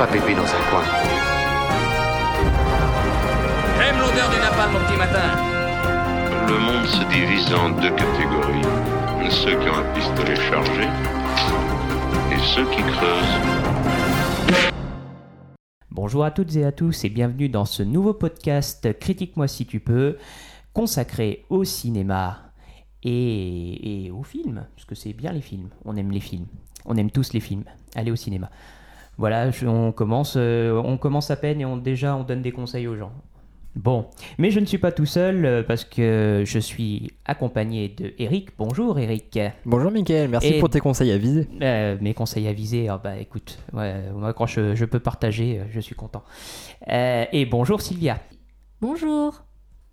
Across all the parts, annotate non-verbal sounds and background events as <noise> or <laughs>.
pas pépé dans un coin. J'aime l'odeur du napalm au petit matin. Le monde se divise en deux catégories. Ceux qui ont un pistolet chargé et ceux qui creusent. Bonjour à toutes et à tous et bienvenue dans ce nouveau podcast Critique-moi si tu peux, consacré au cinéma et, et au film, parce que c'est bien les films, on aime les films, on aime tous les films, allez au cinéma. Voilà, je- on commence, euh, on commence à peine et on, déjà on donne des conseils aux gens. Bon, mais je ne suis pas tout seul euh, parce que je suis accompagné de Eric. Bonjour Eric. Bonjour Mickaël, merci Et- pour tes conseils avisés. Euh, mes conseils avisés, ah bah écoute, ouais, moi quand je, je peux partager, je suis content. Euh, et bonjour Sylvia. Bonjour.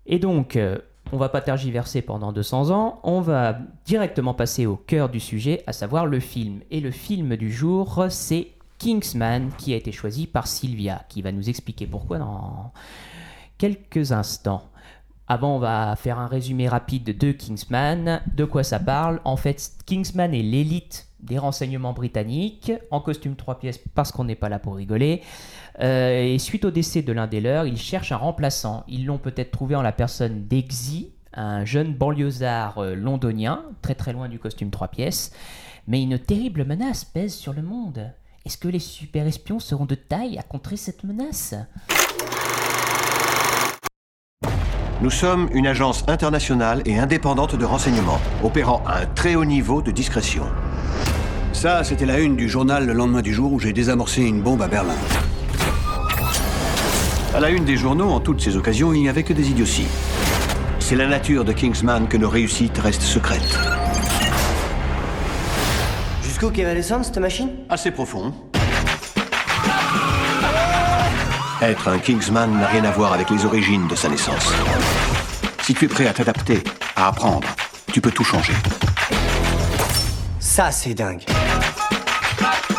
Et donc, euh, on va pas tergiverser pendant 200 ans, on va directement passer au cœur du sujet, à savoir le film. Et le film du jour, c'est Kingsman, qui a été choisi par Sylvia, qui va nous expliquer pourquoi dans quelques instants. Avant, on va faire un résumé rapide de Kingsman. De quoi ça parle? En fait, Kingsman est l'élite des renseignements britanniques, en costume trois pièces parce qu'on n'est pas là pour rigoler. Euh, et suite au décès de l'un des leurs, ils cherchent un remplaçant. Ils l'ont peut-être trouvé en la personne d'Exy, un jeune banlieusard euh, londonien, très très loin du costume trois pièces. Mais une terrible menace pèse sur le monde. Est-ce que les super espions seront de taille à contrer cette menace Nous sommes une agence internationale et indépendante de renseignement, opérant à un très haut niveau de discrétion. Ça, c'était la une du journal le lendemain du jour où j'ai désamorcé une bombe à Berlin. À la une des journaux, en toutes ces occasions, il n'y avait que des idioties. C'est la nature de Kingsman que nos réussites restent secrètes. Jusqu'où descendre cette machine Assez profond. Être un Kingsman n'a rien à voir avec les origines de sa naissance. Si tu es prêt à t'adapter, à apprendre, tu peux tout changer. Ça, c'est dingue.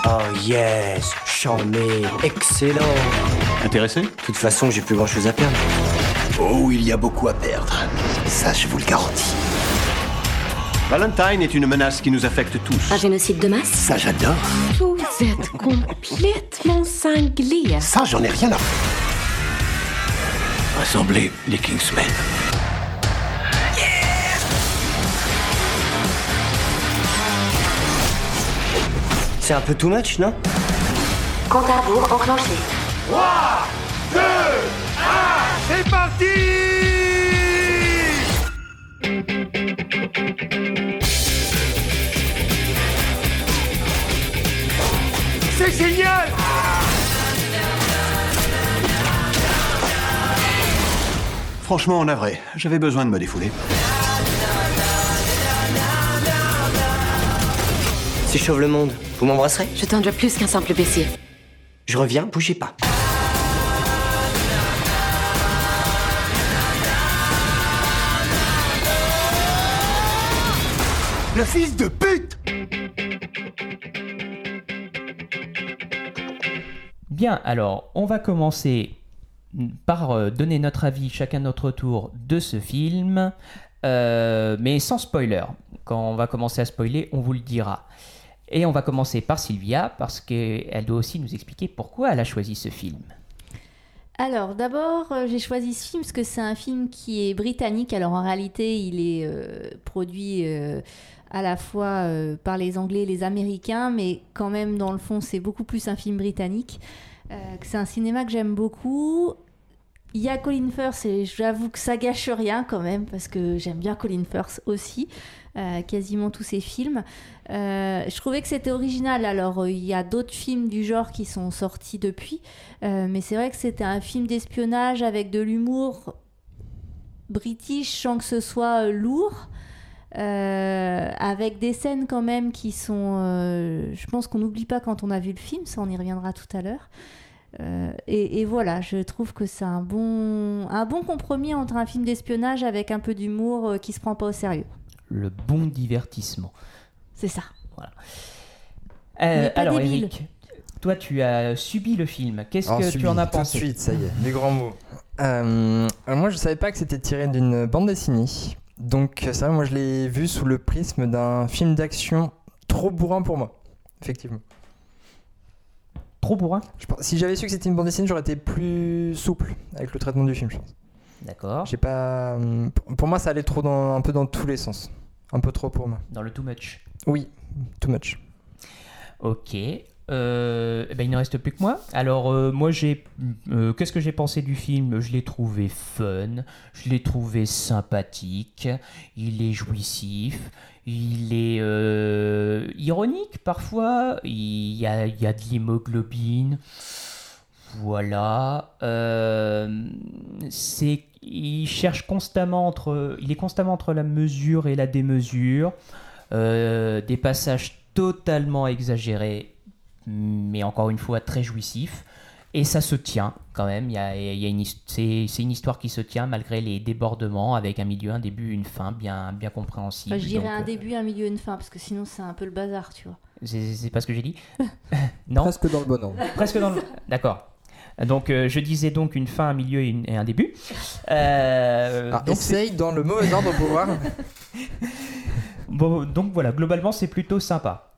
Oh yes, charmé, excellent. Intéressé? De toute façon, j'ai plus grand chose à perdre. Oh, il y a beaucoup à perdre. Ça, je vous le garantis. Valentine est une menace qui nous affecte tous. Un génocide de masse Ça, j'adore. Vous êtes complètement cinglé. Ça, j'en ai rien à Rassembler les Kingsmen. C'est un peu too much, non? Compte à rebours enclenché. Franchement, en vrai, j'avais besoin de me défouler. Si je sauve le monde, vous m'embrasserez? Je t'enjoue plus qu'un simple baissier. Je reviens, bougez pas. Le fils de pute Bien, alors, on va commencer par euh, donner notre avis chacun notre tour de ce film, euh, mais sans spoiler. Quand on va commencer à spoiler, on vous le dira. Et on va commencer par Sylvia, parce qu'elle doit aussi nous expliquer pourquoi elle a choisi ce film. Alors d'abord, euh, j'ai choisi ce film parce que c'est un film qui est britannique. Alors en réalité, il est euh, produit euh, à la fois euh, par les Anglais et les Américains, mais quand même dans le fond, c'est beaucoup plus un film britannique. Euh, c'est un cinéma que j'aime beaucoup. Il y a Colin Firth et j'avoue que ça gâche rien quand même parce que j'aime bien Colin Firth aussi, euh, quasiment tous ses films. Je trouvais que c'était original. Alors il y a d'autres films du genre qui sont sortis depuis, mais c'est vrai que c'était un film d'espionnage avec de l'humour british sans que ce soit lourd. Euh, avec des scènes quand même qui sont, euh, je pense qu'on n'oublie pas quand on a vu le film, ça on y reviendra tout à l'heure. Euh, et, et voilà, je trouve que c'est un bon, un bon compromis entre un film d'espionnage avec un peu d'humour euh, qui se prend pas au sérieux. Le bon divertissement. C'est ça. Voilà. Euh, pas alors débile. Eric, toi tu as subi le film. Qu'est-ce Alors, que subi, tu en as tout de pensé suite, ça y est, les grands mots. Euh, moi, je savais pas que c'était tiré d'une bande dessinée. Donc, vrai, moi, je l'ai vu sous le prisme d'un film d'action trop bourrin pour moi. Effectivement. Trop bourrin? Je pense- si j'avais su que c'était une bande dessinée, j'aurais été plus souple avec le traitement du film, je pense. D'accord. J'ai pas. hum, pour- Pour moi, ça allait trop dans, un peu dans tous les sens. Un peu trop pour moi. Dans le too much? Oui, too much. Ok. Euh, eh ben, il ne reste plus que moi. Alors, euh, moi, j'ai. euh, Qu'est-ce que j'ai pensé du film? Je l'ai trouvé fun, je l'ai trouvé sympathique, il est jouissif, il est ironique parfois, il y a, il y a de l'hémoglobine. Voilà. C'est, il cherche constamment entre, il est constamment entre la mesure et la démesure. Des passages totalement exagérés, mais encore une fois très jouissifs. Et ça se tient quand même. Il y a, il y a une, his- c'est, c'est une histoire qui se tient malgré les débordements, avec un milieu, un début, une fin bien, bien compréhensible. Enfin, je dirais Donc, un euh, début, un milieu, une fin, parce que sinon c'est un peu le bazar, tu vois. c'est, c'est pas ce que j'ai dit <laughs> <laughs> Non Presque dans le bon ordre. Presque dans le... D'accord. Donc, euh, je disais donc une fin, un milieu et, une- et un début. Euh, Ah, donc, c'est- essaye dans le mauvais ordre pour voir. <laughs> Bon, donc voilà, globalement, c'est plutôt sympa.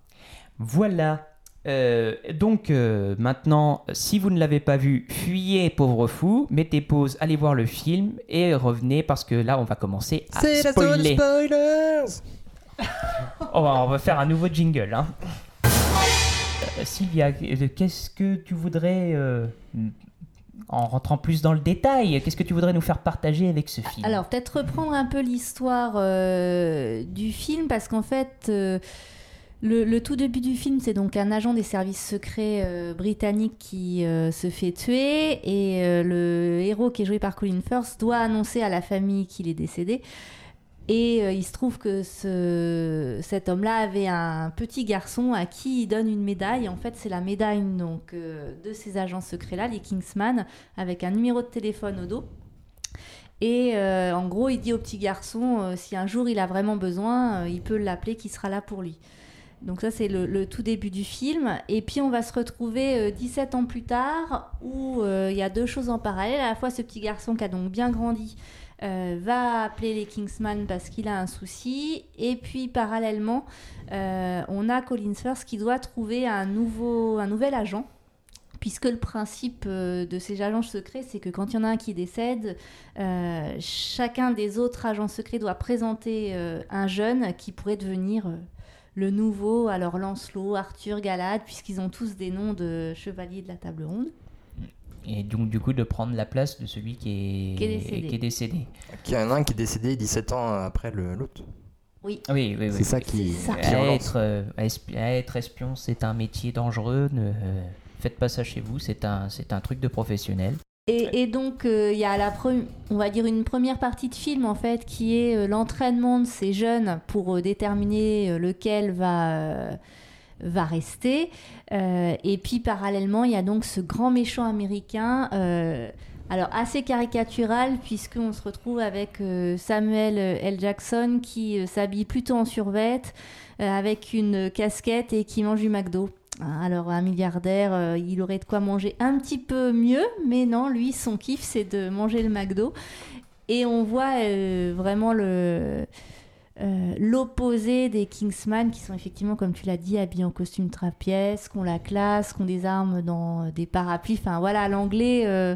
Voilà. Euh, donc euh, maintenant, si vous ne l'avez pas vu, fuyez, pauvre fou, mettez pause, allez voir le film et revenez parce que là, on va commencer à C'est la zone spoiler. spoilers <laughs> Oh, on va faire un nouveau jingle. Hein. Euh, Sylvia, qu'est-ce que tu voudrais, euh, en rentrant plus dans le détail, qu'est-ce que tu voudrais nous faire partager avec ce film? Alors, peut-être reprendre un peu l'histoire euh, du film, parce qu'en fait, euh, le, tout début du film, c'est donc un agent des services secrets euh, britanniques qui euh, se fait tuer, et euh, le héros qui est joué par Colin Firth doit annoncer à la famille qu'il est décédé. Et il se trouve que ce, cet homme-là avait un petit garçon à qui il donne une médaille. En fait, c'est la médaille donc, de ces agents secrets-là, les Kingsman, avec un numéro de téléphone au dos. Et en gros, il dit au petit garçon, si un jour il a vraiment besoin, il peut l'appeler, qui sera là pour lui. Donc ça, c'est le, tout début du film. Et puis, on va se retrouver euh, 17 ans plus tard, où euh, il y a deux choses en parallèle. À la fois, ce petit garçon qui a donc bien grandi euh, va appeler les Kingsman parce qu'il a un souci. Et puis, parallèlement, euh, on a Colin Firth qui doit trouver un, nouveau, nouvel agent. Puisque le principe euh, de ces agents secrets, c'est que quand il y en a un qui décède, euh, chacun des autres agents secrets doit présenter euh, un jeune qui pourrait devenir euh, le nouveau, alors Lancelot, Arthur, Galad, puisqu'ils ont tous des noms de chevaliers de la table ronde. Et donc, du coup, de prendre la place de celui qui est, Qui est décédé. qui est décédé. En a un qui est décédé 17 ans après le- l'autre. Oui. Oui, oui, oui. C'est ça qui, C'est ça. qui être, euh, espi- être espion, c'est un métier dangereux. Ne euh, faites pas ça chez vous. C'est un, c'est un truc de professionnel. Et, et donc, euh, il y a la on va dire une première partie de film, en fait, qui est euh, l'entraînement de ces jeunes pour euh, déterminer lequel va, va rester. Et puis, parallèlement, il y a donc ce grand méchant américain, alors assez caricatural, puisqu'on se retrouve avec Samuel L. Jackson qui s'habille plutôt en survette, euh, avec une casquette et qui mange du McDo. Hein, Alors un milliardaire, euh, il aurait de quoi manger un petit peu mieux, mais non, lui, son kiff, c'est de manger le McDo. Et on voit euh, vraiment le euh, l'opposé des Kingsman, qui sont effectivement, comme tu l'as dit, habillés en costume trapièce, qui ont la classe, qui ont des armes dans des parapluies. Enfin voilà, l'anglais... euh,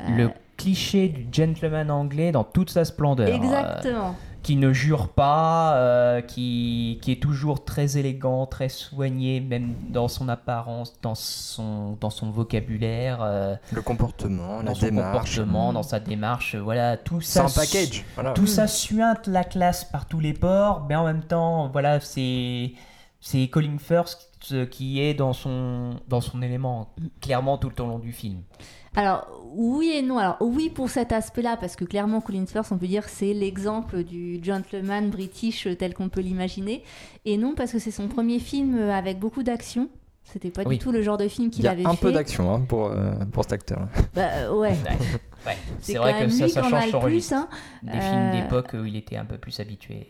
euh, Le cliché du gentleman anglais dans toute sa splendeur. Exactement. Qui ne jure pas, euh, qui, qui est toujours très élégant, très soigné, même dans son apparence, dans son, dans son vocabulaire, euh, Le comportement, dans la son démarche. comportement, dans sa démarche. Voilà, tout ça. un package. Voilà. Tout ça suinte la classe par tous les ports, mais en même temps, voilà, c'est c'est Colin Firth qui est dans son dans son élément clairement tout le long du film. Alors oui et non. Alors oui pour cet aspect-là, parce que clairement Colin Firth, on peut dire c'est l'exemple du gentleman british tel qu'on peut l'imaginer. Et non parce que c'est son premier film avec beaucoup d'action. C'était pas Oui. du tout le genre de film Il qu'il y a avait un fait. peu d'action hein, pour, euh, pour cet acteur. <laughs> Bah, euh, ouais. Ouais, C'est vrai que ça, change son plus, registre. hein. Des films Euh, d'époque où il était un peu plus habitué.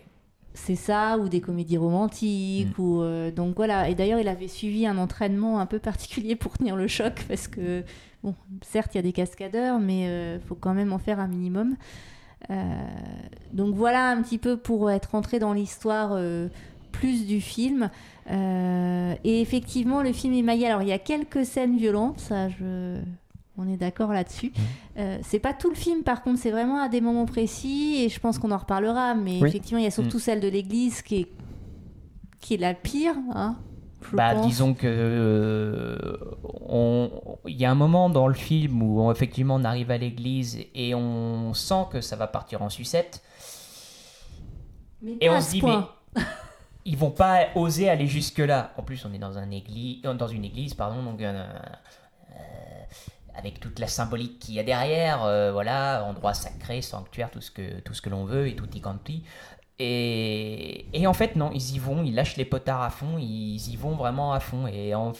C'est ça, ou des comédies romantiques, Mm. ou euh, donc voilà. Et d'ailleurs, il avait suivi un entraînement un peu particulier pour tenir le choc, parce que bon, certes, il y a des cascadeurs, mais il faut quand même en faire un minimum. Euh, donc voilà un petit peu pour être rentré dans l'histoire euh, plus du film. Euh, et effectivement, le film est maillé. Alors, il y a quelques scènes violentes, ça, je... on est d'accord là-dessus. Euh, c'est pas tout le film, par contre, c'est vraiment à des moments précis, et je pense qu'on en reparlera. Mais Oui. effectivement, il y a surtout Mm. celle de l'église qui est, qui est la pire. Hein, Bah, pense. disons que euh, on- il y a un moment dans le film où on- effectivement on arrive à l'église et on sent que ça va partir en sucette Mais et on se dit point. mais ils vont pas oser aller jusque là. En plus on est dans un église, dans une église pardon donc euh, avec toute la symbolique qu'il y a derrière, euh, voilà endroit sacré, sanctuaire, tout ce que tout ce que l'on veut et tout y quanti. Et, et en fait, non, ils y vont, ils lâchent les potards à fond, ils y vont vraiment à fond. Et en,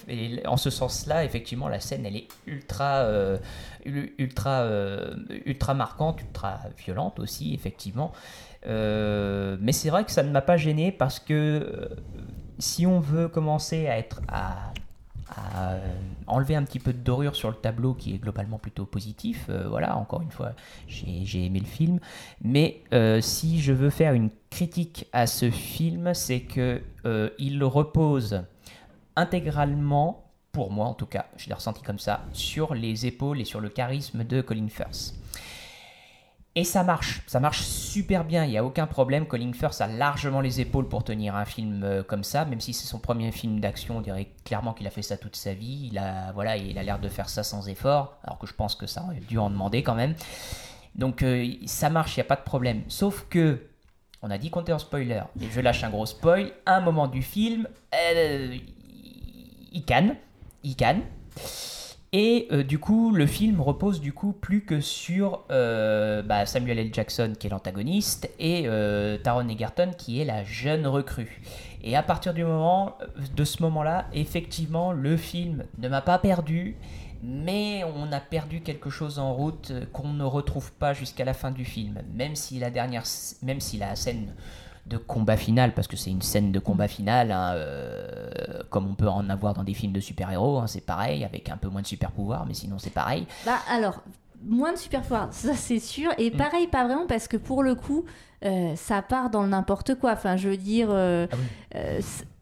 en ce sens-là, effectivement, la scène, elle est ultra, euh, ul- ultra, euh, ultra marquante, ultra violente aussi, effectivement. Euh, mais c'est vrai que ça ne m'a pas gêné parce que si on veut commencer à être à, à, euh, enlever un petit peu de dorure sur le tableau qui est globalement plutôt positif, euh, voilà, encore une fois, j'ai aimé le film. Mais euh, si je veux faire une critique à ce film, c'est que il repose intégralement, pour moi en tout cas, je l'ai ressenti comme ça, sur les épaules et sur le charisme de Colin Firth. Et ça marche, ça marche super bien, il n'y a aucun problème. Colin Firth a largement les épaules pour tenir un film euh, comme ça, même si c'est son premier film d'action, on dirait clairement qu'il a fait ça toute sa vie. Il a, voilà, il a l'air de faire ça sans effort, alors que je pense que ça aurait dû en demander quand même. Donc euh, ça marche, il n'y a pas de problème. Sauf que, on a dit en spoiler, et je lâche un gros spoil, un moment du film, euh, il canne, il canne. Et euh, du coup, le film repose du coup plus que sur euh, bah, Samuel L. Jackson qui est l'antagoniste et euh, Taron Egerton qui est la jeune recrue. Et à partir du moment de ce moment-là, effectivement, le film ne m'a pas perdu, mais on a perdu quelque chose en route qu'on ne retrouve pas jusqu'à la fin du film. Même si la dernière, même si la scène de combat final, parce que c'est une scène de combat final, hein, euh, comme on peut en avoir dans des films de super-héros, hein, c'est pareil, avec un peu moins de super-pouvoir, mais sinon c'est pareil. Bah alors, moins de super pouvoirs, ça c'est sûr. Mm. Et pareil, pas vraiment, parce que pour le coup, euh, ça part dans le n'importe quoi. Enfin, je veux dire, euh, Ah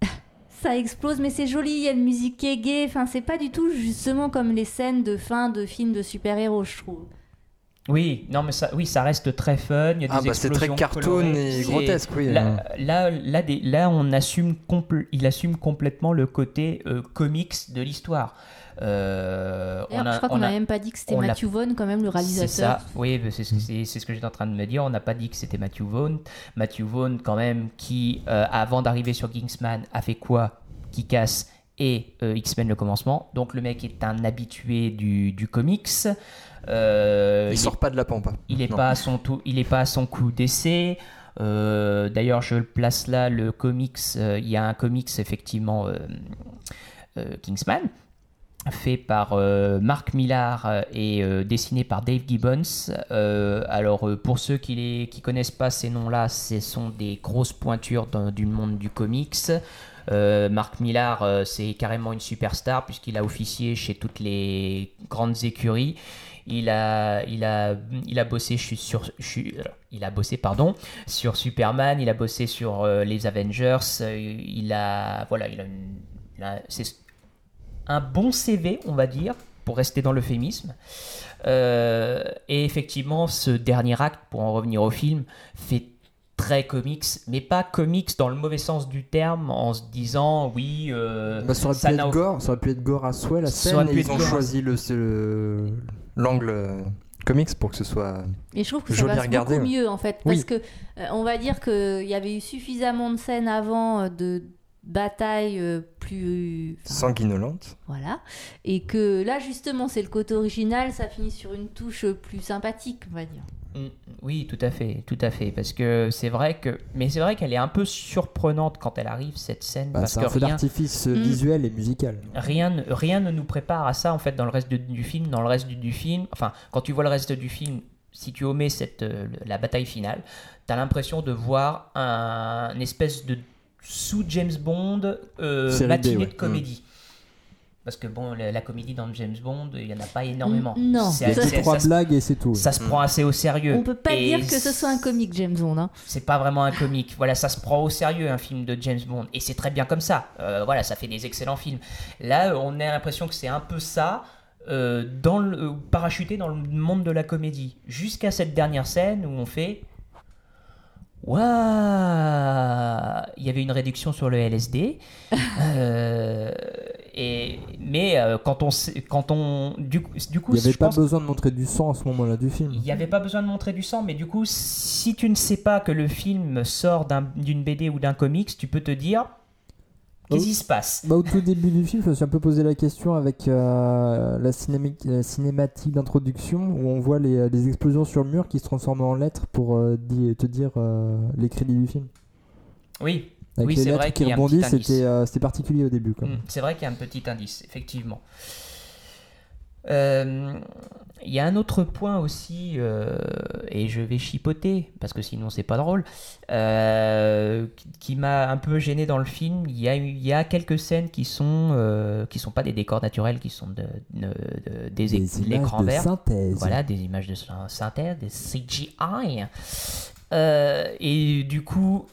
<laughs> ça explose, mais c'est joli, il y a une musique qui est gaie. Enfin, c'est pas du tout justement comme les scènes de fin de films de super-héros, je trouve. Oui, non, mais ça, oui, ça reste très fun. Il y a des Ah bah, c'est très explosions cartoon colorées. et C'est- grotesque, oui. Là, là, là, des- là, on assume compl- il assume complètement le côté euh, comics de l'histoire. Euh, on a- je crois on qu'on a- n'a même pas dit que c'était Matthew Vaughn, quand même, le C'est réalisateur. ça, oui, c'est ce, c'est- c'est ce que j'étais en train de me dire. On n'a pas dit que c'était Matthew Vaughn. Matthew Vaughn, quand même, qui, euh, avant d'arriver sur Kingsman, a fait quoi? Qui casse et euh, X-Men le commencement. Donc le mec est un habitué du, du comics. Euh, Il est- sort pas de la pampa. il n'est pas à son tout, il est pas à son coup d'essai. Euh, D'ailleurs, je le place là, le comics. euh, il y a un comics effectivement Kingsman fait par Mark Millar et dessiné par Dave Gibbons. Alors, pour ceux qui ne qui connaissent pas ces noms-là, ce sont des grosses pointures dans- du monde du comics. Euh, Mark Millar, euh, c'est carrément une superstar puisqu'il a officié chez toutes les grandes écuries. Il a, il a, il a bossé sur, suis- il a bossé pardon sur Superman. Il a bossé sur euh, les Avengers. euh, il a, voilà, il a, c'est un bon CV, on va dire, pour rester dans l'euphémisme. Euh, et effectivement, ce dernier acte, pour en revenir au film, fait très comics, mais pas comics dans le mauvais sens du terme, en se disant oui. euh, Bah, ça, aurait pu être gore, ça aurait pu être gore à souhait la scène ils ont gore choisi le, le- L'angle euh, comics pour que ce soit. Et je trouve que ça passe beaucoup mieux en fait, Oui. parce que euh, on va dire qu'il y avait eu suffisamment de scènes avant euh, de batailles euh, plus enfin, sanguinolente. voilà, et que là justement c'est le côté original, ça finit sur une touche plus sympathique, on va dire. Mm, Oui, tout à fait, tout à fait, parce que c'est vrai que, mais c'est vrai qu'elle est un peu surprenante quand elle arrive cette scène, Bah, parce c'est que un feu rien, d'artifice Mm. visuel et musical. rien, ne- rien ne nous prépare à ça en fait dans le reste de- du film. Dans le reste du, du film, enfin, quand tu vois le reste du film, si tu omets cette, euh, la bataille finale, t'as l'impression de voir un, une espèce de sous James Bond euh, B, matinée ouais. de comédie. Parce que bon, la, la comédie dans James Bond, il y en a pas énormément. Non. C'est- trois blagues et c'est tout. Ça se prend assez au sérieux. On peut pas Et dire que ce soit un comique James Bond. Hein. c'est pas vraiment un comique. Voilà, ça se prend au sérieux un film de James Bond et c'est très bien comme ça. Euh, voilà, ça fait des excellents films. Là, on a l'impression que c'est un peu ça. euh, dans le, euh, parachuté dans le monde de la comédie jusqu'à cette dernière scène où on fait Waouh Il y avait une réduction sur le LSD. <laughs> Euh, et, mais euh, quand on. sait- Quand on du, coup- du coup, Il n'y avait je pas pense- besoin de montrer du sang à ce moment-là du film. il n'y avait pas besoin de montrer du sang, mais du coup, si tu ne sais pas que le film sort d'un- d'une BD ou d'un comics, tu peux te dire qu'est-ce qui se passe? Bah, au tout début du film, je me suis un peu posé la question avec euh, la, cinématique d'introduction où on voit les, les explosions sur le mur qui se transforment en lettres pour euh, te dire euh, les crédits du film. Oui, Avec Oui, les c'est lettres vrai qui qu'il y a un rebondissent, petit indice. c'était particulier au début. Quoi. Mm, c'est vrai qu'il y a un petit indice, effectivement. Il y a un autre point aussi, euh, et je vais chipoter, parce que sinon c'est pas drôle, euh, qui, qui m'a un peu gêné dans le film. Il y a, il y a quelques scènes qui sont, euh, qui sont pas des décors naturels, qui sont de, de- de- des, Des de synthèse. Voilà, des images de syn- synthèse, des CGI. Euh, et du coup,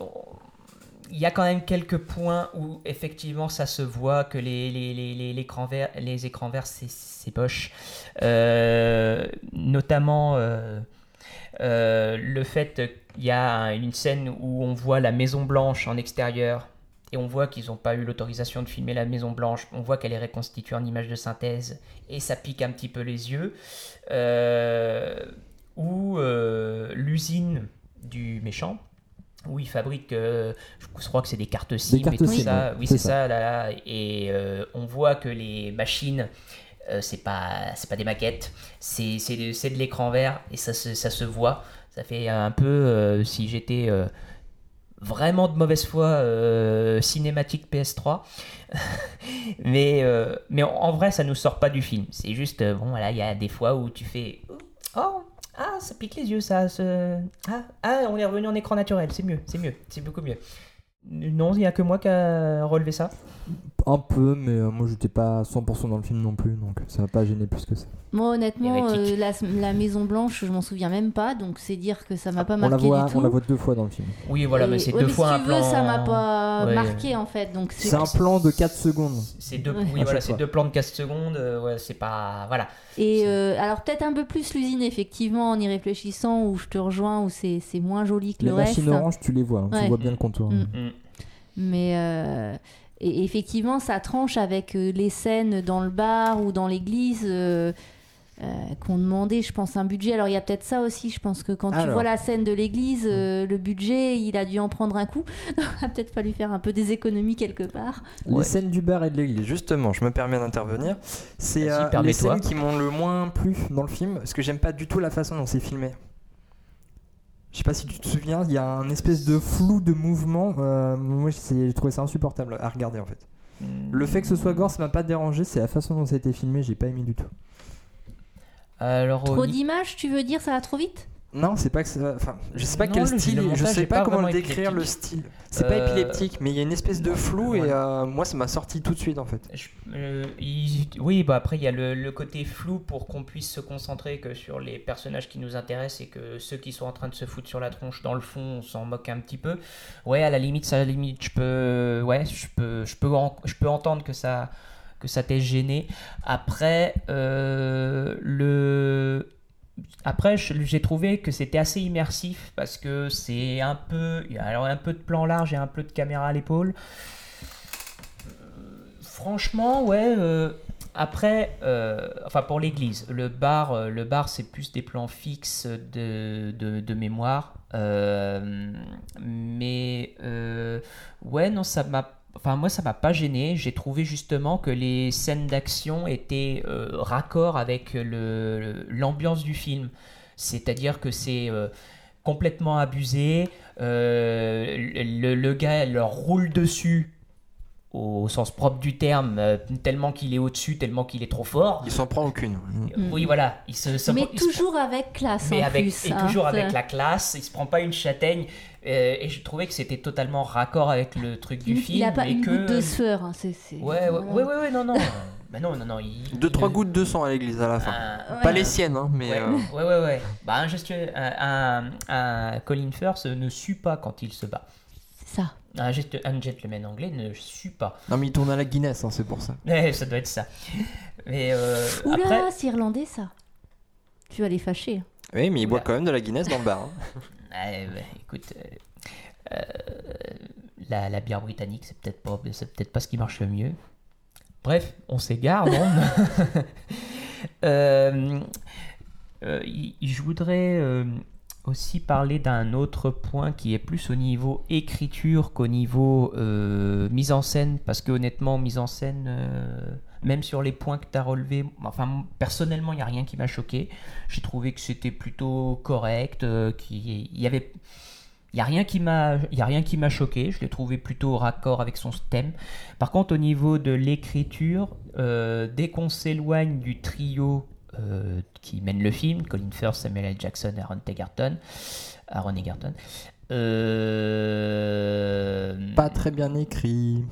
il y a quand même quelques points où effectivement ça se voit que les, les, les, les, l'écran vert, les écrans verts c'est, moche. Euh, notamment euh, euh, le fait qu'il y a une scène où on voit la Maison Blanche en extérieur et on voit qu'ils n'ont pas eu l'autorisation de filmer la Maison Blanche. On voit qu'elle est reconstituée en image de synthèse et ça pique un petit peu les yeux. Ou l'usine du méchant où il fabrique, euh, je crois que c'est des cartes SIM cartes et tout SIM, ça. Oui, c'est ça. là, là. Et euh, on voit que les machines, euh, c'est pas, c'est pas des maquettes, c'est, c'est, de, l'écran vert et ça se, ça se voit. Ça fait un peu euh, si j'étais vraiment de mauvaise foi cinématique PS3. <laughs> mais, mais en, en vrai, ça nous sort pas du film. C'est juste, bon, voilà, il y a des fois où tu fais Oh, ah, ça pique les yeux, ça. se- Ah, ah, on est revenu en écran naturel, c'est mieux, c'est mieux, c'est beaucoup mieux. Non, il n'y a que moi qui a relevé ça. Un peu, mais euh, moi j'étais pas 100% dans le film non plus, donc ça m'a pas gêné plus que ça. Moi, honnêtement, euh, la, la Maison Blanche, je m'en souviens même pas, donc c'est dire que ça m'a pas On la, marqué voit, du tout. on la voit deux fois dans le film. Oui, voilà, Et- mais c'est ouais, deux mais fois si un tu plan. veux, ça m'a pas Ouais. marqué en fait, donc C'est un plan de 4 secondes. C'est deux, Ouais. oui, voilà, deux plans de 4 secondes. euh, ouais, c'est pas. Voilà. Et euh, alors peut-être un peu plus l'usine, effectivement, en y réfléchissant, où je te rejoins, où c'est c'est moins joli que Les le reste. machines oranges, tu les vois, hein, tu vois bien le contour. Mm. Mm. Mais euh, et effectivement, ça tranche avec euh, les scènes dans le bar ou dans l'église euh, euh, qu'on demandait, je pense, un budget. Alors il y a peut-être ça aussi. Je pense que quand tu vois la scène de l'église, euh, le budget, il a dû en prendre un coup. <laughs> Il a peut-être fallu faire un peu des économies quelque part. Ouais. Les scènes du bar et de l'église, justement, je me permets d'intervenir. C'est euh, les scènes qui m'ont le moins plu dans le film, parce que j'aime pas du tout la façon dont c'est filmé. Je sais pas si tu te souviens, il y a un espèce de flou de mouvement. euh, moi, j'ai trouvé ça insupportable à regarder en fait. Le fait que ce soit gore, ça m'a pas dérangé, c'est la façon dont ça a été filmé, j'ai pas aimé du tout. Alors, Trop ni- d'images, tu veux dire, ça va trop vite? Non, c'est pas que ça. Enfin, je sais pas Non, quel le- style, le je sais pas, pas comment décrire le style. C'est pas Euh, épileptique, mais il y a une espèce de flou et euh, moi ça m'a sorti tout de suite en fait. Je- euh, il- oui, bah après il y a le, le côté flou pour qu'on puisse se concentrer que sur les personnages qui nous intéressent et que ceux qui sont en train de se foutre sur la tronche dans le fond, on s'en moque un petit peu. Ouais, à la limite, ça, à la limite, je peux, ouais, je peux, je peux, en- je peux entendre que ça, que ça t'ait gêné. Après, euh, le après, j'ai trouvé que c'était assez immersif parce que c'est un peu, alors un peu de plan large et un peu de caméra à l'épaule. Franchement, ouais. euh, après, euh, enfin pour l'église, le bar, euh, le bar, c'est plus des plans fixes de, de, de mémoire. Euh, mais euh, ouais, non, ça m'a. Enfin, moi, ça m'a pas gêné. J'ai trouvé justement que les scènes d'action étaient euh, raccord avec l'ambiance du film. C'est-à-dire que c'est euh, complètement abusé. Euh, le, le gars leur roule dessus au sens propre du terme, euh, tellement qu'il est au-dessus, tellement qu'il est trop fort. Il s'en prend aucune. Mm. Oui, voilà. Il se, se- Mais il se- toujours avec classe mais en avec, plus. et hein, toujours avec la classe. Il se prend pas une châtaigne. euh, et je trouvais que c'était totalement raccord avec le truc du Il, film. il a pas et une que... goutte de sueur. hein, c'est, c'est- Ouais, ouais, voilà. ouais, ouais, ouais, non, non. bah non, non, non. Il, <laughs> Deux, il- trois gouttes de sang à l'église à la fin. un- Pas les siennes, hein, mais. Ouais, euh, ouais, ouais, ouais. Bah, un, gestionnaire- un, un- un Colin Firth ne sue pas quand il se bat. Ça. Un, gest- un gentleman anglais ne sue pas. Non, mais il tourne à la Guinness, hein, c'est pour ça. <laughs> Ça doit être ça. Mais euh, Oula, après, c'est irlandais ça. Tu vas les fâcher. Oui, mais il boit quand même de la Guinness dans le bar. hein. <laughs> Ouais, écoute, euh, euh, la, la bière britannique, c'est peut-être pas, c'est peut-être pas ce qui marche le mieux. Bref, on s'égare, non <laughs> Euh, euh, Je voudrais euh, aussi parler d'un autre point qui est plus au niveau écriture qu'au niveau euh, mise en scène, parce que honnêtement, mise en scène, euh, même sur les points que tu as relevés, enfin personnellement, il n'y a rien qui m'a choqué. J'ai trouvé que c'était plutôt correct, euh, qu'il y avait... Il n'y a rien qui m'a choqué, je l'ai trouvé plutôt raccord avec son thème. Par contre, au niveau de l'écriture, dès qu'on s'éloigne du trio euh, qui mène le film, Colin Firth, Samuel L. Jackson, Aaron Egerton, Aaron Egerton, euh, Pas très bien écrit.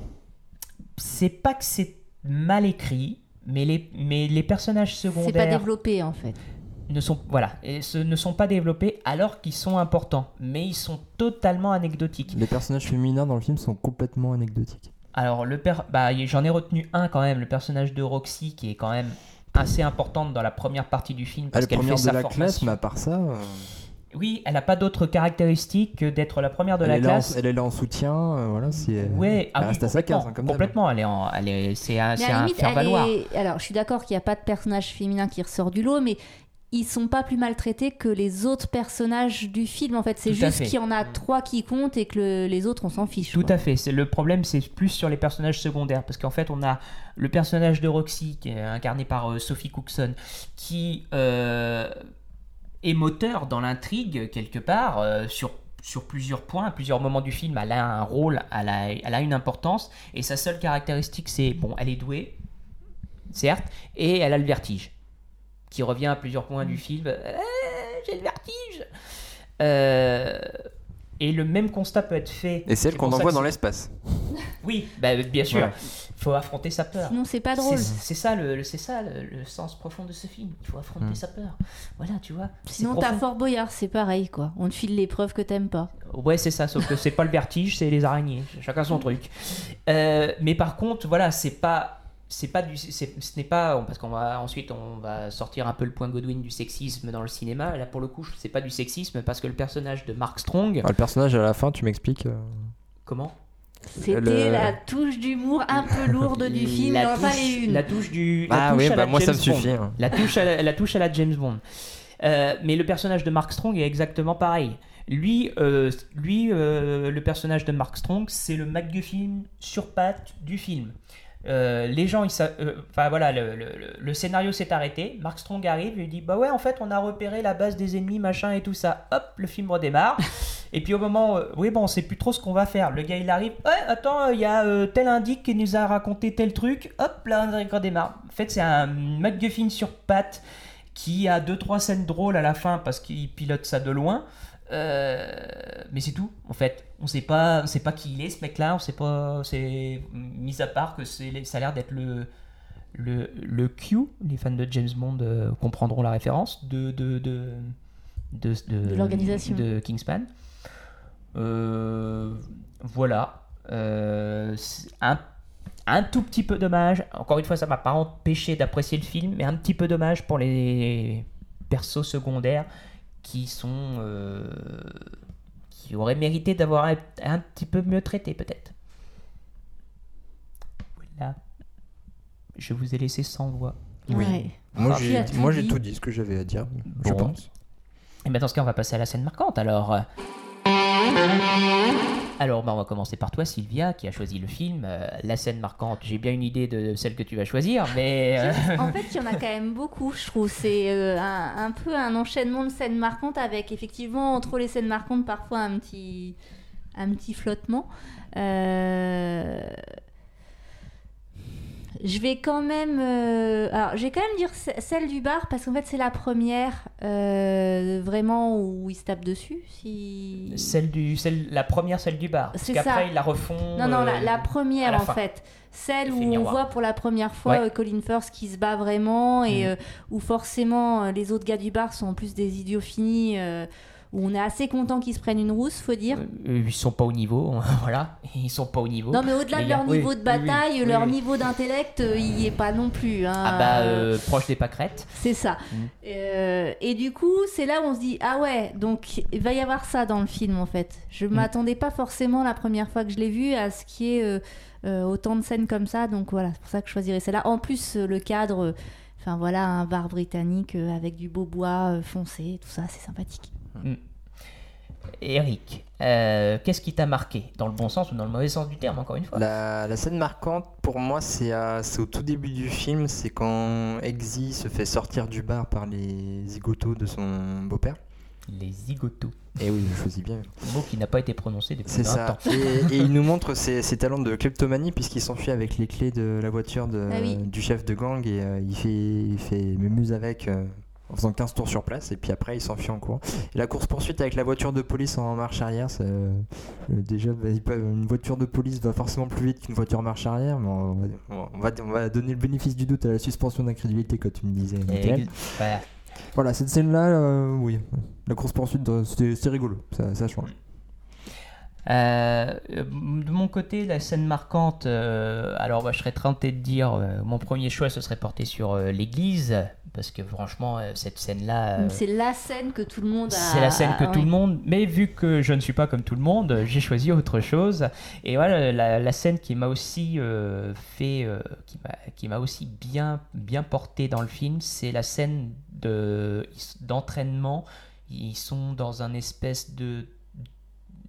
c'est pas que c'est mal écrit, mais les, mais les personnages C'est pas secondaires développé en fait. ne sont voilà et ce ne sont pas développés alors qu'ils sont importants, mais ils sont totalement anecdotiques. Les personnages féminins dans le film sont complètement anecdotiques. Alors le père, bah j'en ai retenu un quand même, le personnage de Roxy qui est quand même assez importante dans la première partie du film Elle parce est qu'elle fait première de sa la classe, mais à part ça, euh, Oui, elle n'a pas d'autres caractéristiques que d'être la première de elle, la en, classe. elle est là en soutien. euh, voilà, si elle, Ouais, ah oui, à sa case, hein, comme complètement. Elle est en, elle est, c'est un, c'est un limite, faire valoir. est- alors je suis d'accord qu'il n'y a pas de personnage féminin qui ressort du lot, mais ils sont pas plus maltraités que les autres personnages du film. En fait, c'est juste qu'il y en a trois qui comptent et que le- les autres on s'en fiche. Tout quoi. à fait. C'est le problème, c'est plus sur les personnages secondaires, parce qu'en fait, on a le personnage de Roxy qui est incarné par euh, Sophie Cookson, qui euh, est moteur dans l'intrigue quelque part euh, sur sur plusieurs points, à plusieurs moments du film, elle a un rôle, elle a, elle a une importance, et sa seule caractéristique, c'est bon, elle est douée, certes, et elle a le vertige, qui revient à plusieurs points du film. Euh, J'ai le vertige. Euh, et le même constat peut être fait. Et c'est elle qu'on envoie que dans l'espace. Oui, bah, bien sûr. Voilà. Il faut affronter sa peur. Sinon c'est pas drôle. c'est ça, le, le- c'est ça le, le sens profond de ce film. Il faut affronter Mm. sa peur. Voilà, tu vois. Sinon t'as. Fort Boyard, c'est pareil quoi. On te file les preuves que t'aimes pas. Ouais, c'est ça, sauf que c'est pas le vertige, c'est les araignées. Chacun son <laughs> truc. Euh, mais par contre, voilà, c'est pas. C'est pas du, c'est- ce n'est pas parce qu'on va ensuite on va sortir un peu le point Godwin du sexisme dans le cinéma. Là pour le coup, c'est pas du sexisme parce que le personnage de Mark Strong, Ah, le personnage à la fin, tu m'expliques. euh, comment? C'était Le- la touche d'humour un peu lourde du film, la touche, une. la touche du, la Ah touche oui, bah moi ça me suffit. hein. La touche à la, la touche à la James Bond. Euh, mais le personnage de Mark Strong est exactement pareil. Lui, euh, lui euh, le personnage de Mark Strong, c'est le MacGuffin sur pattes du film. Euh, les gens, euh, enfin voilà, le, le- le- le scénario s'est arrêté. Mark Strong arrive il dit Bah ouais, en fait, on a repéré la base des ennemis, machin et tout ça. Hop, le film redémarre. <laughs> et puis au moment, euh, oui, bon, on sait plus trop ce qu'on va faire. Le gars, il arrive Ouais, attends, il y a tel indique qui nous a raconté tel truc. Hop, là, on redémarre. En fait, c'est un MacGuffin sur pattes qui a deux trois scènes drôles à la fin parce qu'il pilote ça de loin. Euh, mais c'est tout en fait. On sait pas, on sait pas qui il est ce mec-là. On sait pas. C'est mis à part que c'est, ça a l'air d'être le le le Q. Les fans de James Bond euh, comprendront la référence de de de de, De l'organisation. de Kingspan. Euh, voilà. Un un tout petit peu dommage. Encore une fois, ça m'a pas empêché d'apprécier le film, mais un petit peu dommage pour les persos secondaires qui sont euh, qui auraient mérité d'avoir un, un petit peu mieux traité peut-être. Voilà. Je vous ai laissé sans voix. Oui. Ouais. Moi Ah, j'ai tout moi, j'ai dit. tout dit ce que j'avais à dire, je pense. Et bien dans ce cas, on va passer à la scène marquante. Alors, euh, alors bah, on va commencer par toi, Sylvia, qui a choisi le film. Euh, la scène marquante, j'ai bien une idée de celle que tu vas choisir, mais <laughs> euh, En fait, il y en a quand même beaucoup, je trouve. C'est euh, un, un peu un enchaînement de scènes marquantes avec effectivement entre les scènes marquantes parfois un petit, un petit flottement. Euh, Je vais quand même. euh, Alors, je vais quand même dire ce- celle du bar parce qu'en fait, c'est la première euh, vraiment où ils se tapent dessus. Si... Celle du, celle, la première, celle du bar. Parce C'est qu'après, ils la refont. Non, non, euh, la, la à première la en fin. fait. Celle où on voit pour la première fois Ouais. euh, Colin Firth qui se bat vraiment et euh, où forcément euh, les autres gars du bar sont en plus des idiots finis. Où on est assez content qu'ils se prennent une rousse, faut dire. Euh, ils sont pas au niveau, <laughs> voilà. Ils sont pas au niveau. Non, mais au-delà de leur oui, niveau de bataille, oui, leur niveau d'intellect, euh, il y est pas non plus. hein. Ah bah, euh, proche des pâquerettes. C'est ça. Euh, et du coup, c'est là où on se dit ah ouais, donc il va y avoir ça dans le film en fait. Je Mhm. m'attendais pas forcément la première fois que je l'ai vu à ce qui est euh, autant de scènes comme ça. Donc voilà, c'est pour ça que je choisirais celle-là. En plus, le cadre, enfin voilà, un bar britannique avec du beau bois foncé, tout ça, c'est sympathique. Eric, euh, qu'est-ce qui t'a marqué Dans le bon sens ou dans le mauvais sens du terme, encore une fois? La, la scène marquante pour moi, c'est c'est au tout début du film, c'est quand Eggsy se fait sortir du bar par les zigotos de son beau-père. Les zigotos. Et oui, je choisis bien. Mot qui n'a pas été prononcé depuis C'est 20 ça. Et, et il nous montre ses, ses talents de kleptomanie puisqu'il s'enfuit avec les clés de la voiture de- Ah oui. du chef de gang et euh, il fait, il fait mumuse avec euh, en faisant 15 tours sur place et puis après il s'enfuit en courant. Et la course poursuite avec la voiture de police en marche arrière, c'est, euh, déjà bah, une voiture de police va forcément plus vite qu'une voiture marche arrière, mais on va, on va, on va donner le bénéfice du doute à la suspension d'incrédulité que tu me disais. Ex- voilà. Voilà, cette scène-là, euh, oui, la course poursuite, euh, c'était c'était rigolo, ça, ça change. Euh, de mon côté, la scène marquante, euh, alors bah, je serais tenté de dire, euh, mon premier choix ce serait porté sur l'église, parce que franchement, cette scène-là, C'est la scène que tout le monde a. c'est la scène que tout le monde, mais vu que je ne suis pas comme tout le monde, j'ai choisi autre chose. Et voilà, la, la scène qui m'a aussi fait, qui m'a- aussi bien, bien porté dans le film, c'est la scène de- d'entraînement. Ils sont dans un espèce de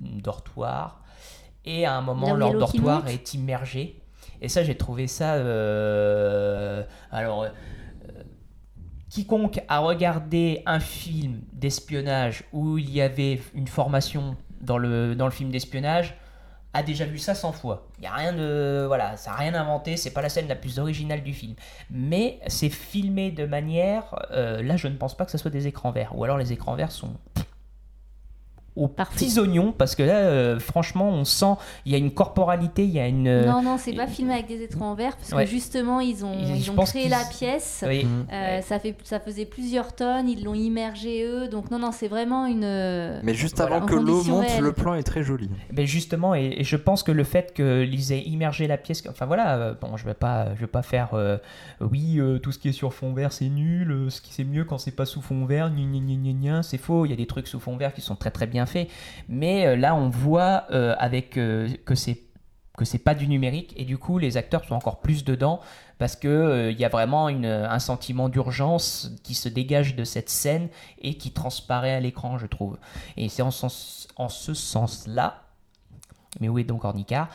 dortoir, et à un moment, leur dortoir est immergé. Et ça, j'ai trouvé ça. euh, alors. euh, quiconque a regardé un film d'espionnage où il y avait une formation dans le, dans le film d'espionnage a déjà vu ça 100 fois. Il y a rien de voilà, ça a rien inventé, c'est pas la scène la plus originale du film, mais c'est filmé de manière euh, là je ne pense pas que ce soit des écrans verts ou alors les écrans verts sont aux petits oignons parce que là euh, franchement on sent il y a une corporalité, il y a une euh, Non, non, c'est pas filmé avec des écrans en verre parce Ouais. que justement ils ont, Ils- ont créé la pièce. Oui. Euh, ça, fait, ça faisait plusieurs tonnes, ils l'ont immergé eux. Donc, non, non, c'est vraiment une. Mais juste Voilà. avant que l'eau monte, le plan est très joli. Ben justement, et, et je pense que le fait qu'ils aient immergé la pièce, enfin voilà, euh, bon, je vais pas, je vais pas faire, euh, oui, euh, tout ce qui est sur fond vert c'est nul, euh, ce qui c'est mieux quand c'est pas sous fond vert, c'est faux. Il y a des trucs sous fond vert qui sont très très bien faits, mais euh, là on voit euh, avec euh, que c'est que c'est pas du numérique et du coup les acteurs sont encore plus dedans parce que il y a vraiment une, un sentiment d'urgence qui se dégage de cette scène et qui transparaît à l'écran je trouve et c'est en, sens- en ce sens là mais où est donc Ornicard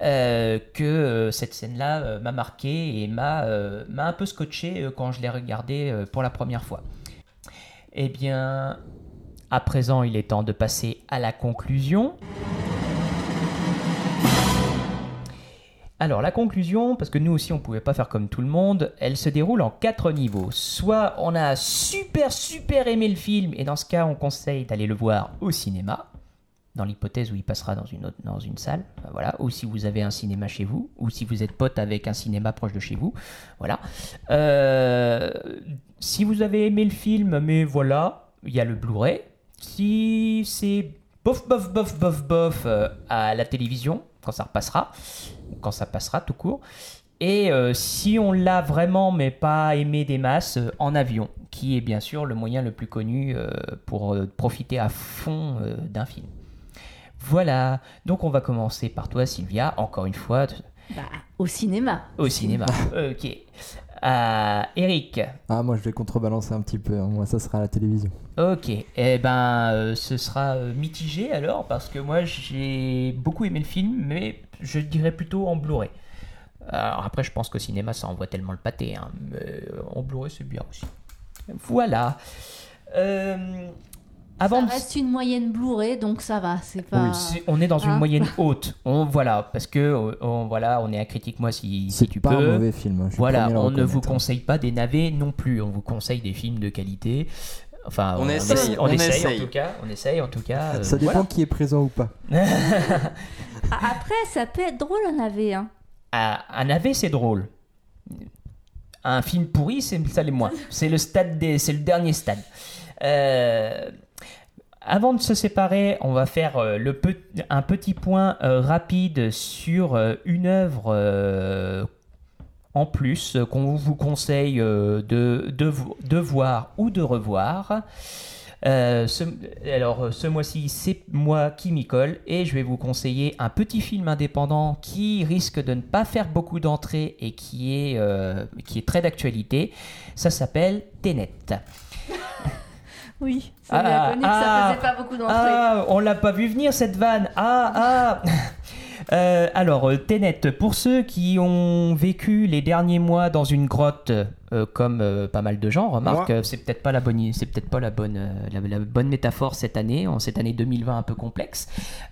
que cette scène-là euh, m'a marqué et m'a un peu scotché quand je l'ai regardé euh, pour la première fois. Eh bien, à présent, il est temps de passer à la conclusion. Alors la conclusion, parce que nous aussi on pouvait pas faire comme tout le monde, elle se déroule en quatre niveaux. Soit on a super super aimé le film et dans ce cas on conseille d'aller le voir au cinéma, dans l'hypothèse où il passera dans une dans une salle, voilà. Ou si vous avez un cinéma chez vous, ou si vous êtes pote avec un cinéma proche de chez vous, voilà. Euh, si vous avez aimé le film, mais voilà, il y a le Blu-ray. Si c'est bof bof bof bof bof euh, à la télévision quand ça repassera, ou quand ça passera tout court. Et euh, si on l'a vraiment mais pas aimé des masses, euh, en avion, qui est bien sûr le moyen le plus connu pour profiter à fond d'un film. Voilà, donc on va commencer par toi Sylvia, encore une fois, Bah, au cinéma. au cinéma. <laughs> ok. Euh, Eric, Ah, moi je vais contrebalancer un petit peu. hein. Moi, ça sera à la télévision. ok. Eh ben, euh, ce sera euh, mitigé alors, parce que moi j'ai beaucoup aimé le film, mais je dirais plutôt en Blu-ray. Alors après, je pense qu'au cinéma, ça envoie tellement le pâté, hein, mais euh, en Blu-ray, c'est bien aussi. Voilà. Avant Ça de- reste une moyenne Blu-ray, donc ça va. C'est pas. C'est- on est dans une Hein moyenne <laughs> haute. On, voilà, parce que euh, on, voilà, on est à critique-moi si, si C'est tu pas peux. un mauvais film. hein, je Voilà, on ne vous conseille pas des navets non plus. On vous conseille des films de qualité. Enfin, On essaye, on, on essaye, essaye. en tout cas. On essaye en tout cas. euh, Ça dépend voilà. qui est présent ou pas. <laughs> Ah, Après, ça peut être drôle un navet. Hein. Ah, un navet, c'est drôle. Un film pourri, c'est ça les moins. C'est le stade des, c'est le dernier stade. Euh, avant de se séparer, on va faire euh, un petit point euh, rapide sur euh, une œuvre en plus qu'on vous conseille de, de, vo- de voir ou de revoir. Ce, alors, ce mois-ci, c'est moi qui m'y colle et je vais vous conseiller un petit film indépendant qui risque de ne pas faire beaucoup d'entrées et qui est, qui est très d'actualité. Ça s'appelle Tenet. Oui, c'est Ah, bien connu que ah, ça faisait pas beaucoup d'entrées. Ah, on l'a pas vu venir cette vanne. Ah, ah. <laughs> Euh, alors, euh, Tenet, pour ceux qui ont vécu les derniers mois dans une grotte, euh, comme euh, pas mal de gens, remarque, c'est peut-être pas la bonne, c'est peut-être pas la bonne, euh, la, la bonne métaphore cette année, en cette année 2020 un peu complexe.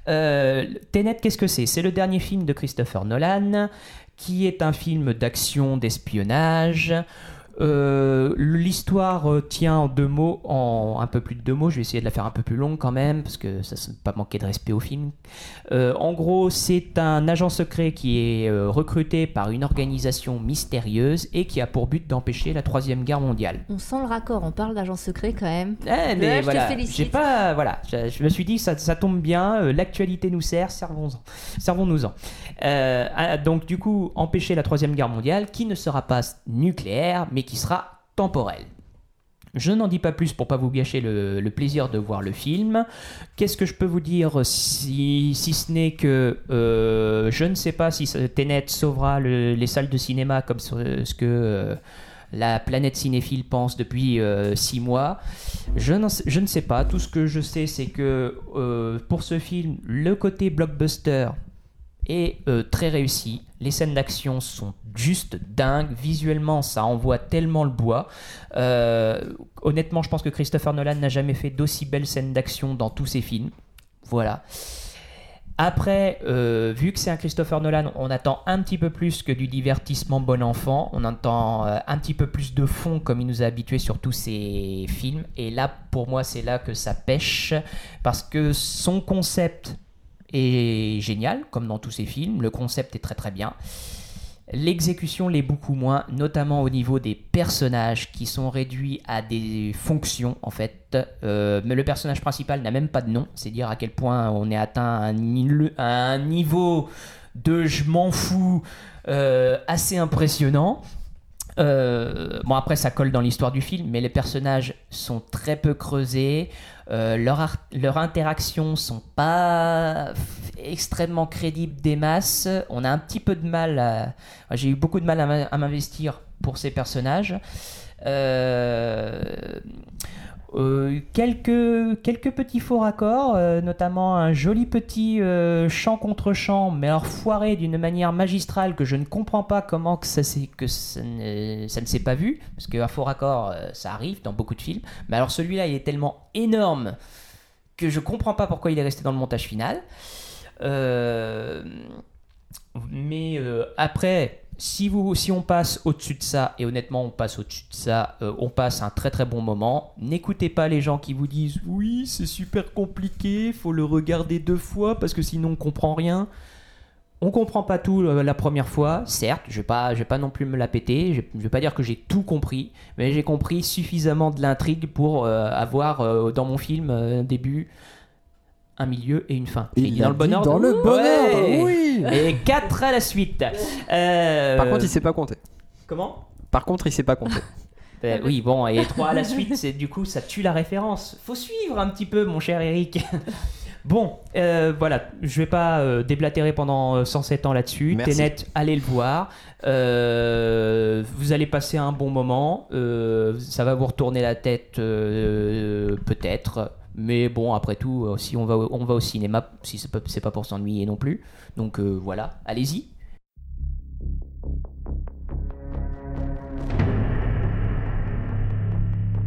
Euh, Tenet, qu'est-ce que c'est? C'est le dernier film de Christopher Nolan, qui est un film d'action, d'espionnage. Euh, L'histoire euh, tient en deux mots, en un peu plus de deux mots. Je vais essayer de la faire un peu plus longue quand même, parce que ça ne pas manquer de respect au film. Euh, en gros, c'est un agent secret qui est recruté par une organisation mystérieuse et qui a pour but d'empêcher la troisième guerre mondiale. On sent le raccord, on parle d'agent secret quand même. Eh, Ouais, mais je te félicite. j'ai pas, voilà, je, je me suis dit ça, ça tombe bien, l'actualité nous sert, servons-en, servons-nous-en. Ah, donc du coup, empêcher la troisième guerre mondiale, qui ne sera pas nucléaire, mais qui sera temporelle. Je n'en dis pas plus pour pas vous gâcher le, plaisir de voir le film. Qu'est-ce que je peux vous dire si, ce n'est que euh, je ne sais pas si Tenet sauvera le- les salles de cinéma comme ce, que euh, la planète cinéphile pense depuis euh, six mois. Je, je ne sais pas. Tout ce que je sais, c'est que euh, pour ce film, le côté blockbuster est euh, très réussi. Les scènes d'action sont juste dingues. Visuellement, ça envoie tellement le bois. Euh, honnêtement, je pense que Christopher Nolan n'a jamais fait d'aussi belles scènes d'action dans tous ses films. Voilà. Après, euh, vu que c'est un Christopher Nolan, on attend un petit peu plus que du divertissement bon enfant. On attend un petit peu plus de fond comme il nous a habitués sur tous ses films. Et là, pour moi, c'est là que ça pêche. Parce que son concept est génial, comme dans tous ses films. Le concept est très très bien. L'exécution l'est beaucoup moins, notamment au niveau des personnages qui sont réduits à des fonctions en fait. Euh, mais le personnage principal n'a même pas de nom, c'est dire à quel point on est atteint un niveau de je m'en fous euh, assez impressionnant. Euh, bon après ça colle dans l'histoire du film, mais les personnages sont très peu creusés, euh, leurs ar- leurs interactions sont pas extrêmement crédibles des masses. On a un petit peu de mal, j'ai eu beaucoup de mal à m'investir pour ces personnages. Euh, euh, quelques, petits faux raccords, euh, notamment un joli petit euh, chant contre chant, mais alors foiré d'une manière magistrale que je ne comprends pas comment ça, ne, ne s'est pas vu, parce qu'un faux raccord, ça arrive dans beaucoup de films. Mais alors celui-là, il est tellement énorme que je comprends pas pourquoi il est resté dans le montage final. Mais après, si, vous, si on passe au-dessus de ça, et honnêtement on passe au-dessus de ça, euh, on passe un très très bon moment. N'écoutez pas les gens qui vous disent oui c'est super compliqué, faut le regarder deux fois parce que sinon on comprend rien. On comprend pas tout euh, la première fois, certes, je vais pas, je vais pas non plus me la péter, je, je vais pas dire que j'ai tout compris, mais j'ai compris suffisamment de l'intrigue pour euh, avoir dans mon film un début, un milieu et une fin. Il dit l'a dans le bon ordre. dans le bon Ouais. oui. Et 4 à la suite. Euh, Par contre, il sait pas compter. Comment? Par contre, il sait pas compter. <laughs> Ben oui, bon, et 3 à la suite, c'est du coup, ça tue la référence. Faut suivre un petit peu, mon cher Eric. <laughs> Bon, euh, voilà, je vais pas euh, déblatérer pendant euh, 107 ans là-dessus. Ténet, allez le voir. Euh, vous allez passer un bon moment. Ça va vous retourner la tête, peut-être. Mais bon, après tout, euh, si on va, au cinéma, si c'est pas, pas pour s'ennuyer non plus. Donc euh, voilà, allez-y.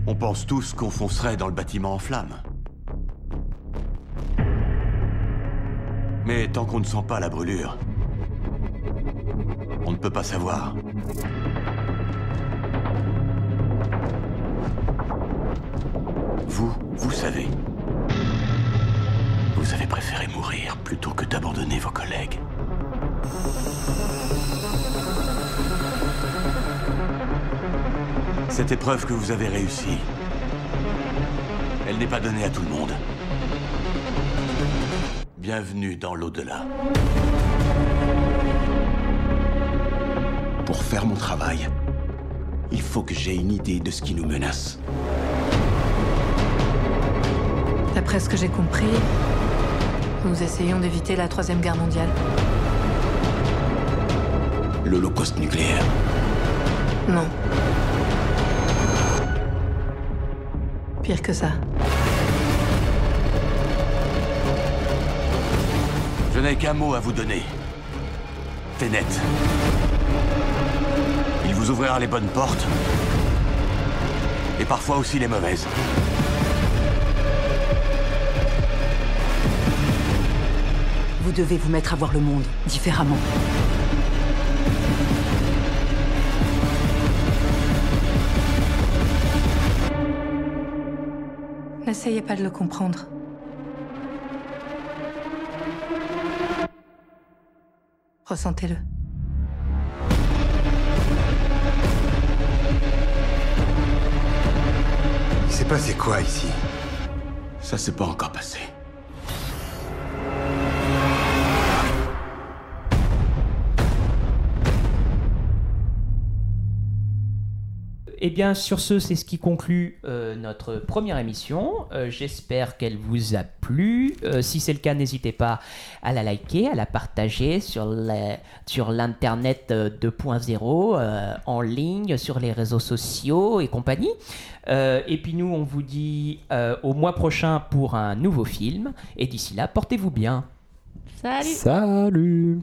On pense tous qu'on foncerait dans le bâtiment en flammes. Mais tant qu'on ne sent pas la brûlure, on ne peut pas savoir. Vous, vous savez. Vous avez préféré mourir plutôt que d'abandonner vos collègues. Cette épreuve que vous avez réussie, elle n'est pas donnée à tout le monde. Bienvenue dans l'au-delà. Pour faire mon travail, il faut que j'ai une idée de ce qui nous menace. D'après ce que j'ai compris, nous essayons d'éviter la Troisième Guerre mondiale. L'Holocauste nucléaire. Non. Pire que ça. Je n'ai qu'un mot à vous donner. Ténet. Il vous ouvrira les bonnes portes. Et parfois aussi les mauvaises. Vous devez vous mettre à voir le monde différemment. N'essayez pas de le comprendre. Ressentez-le. Il s'est passé quoi ici? Ça s'est pas encore passé. Et bien sur ce, c'est ce qui conclut euh, notre première émission. Euh, J'espère qu'elle vous a plu. Euh, si c'est le cas, n'hésitez pas à la liker, à la partager sur l'internet euh, 2.0, euh, en ligne, sur les réseaux sociaux et compagnie. Euh, et puis nous, on vous dit euh, au mois prochain pour un nouveau film. Et d'ici là, portez-vous bien. Salut Salut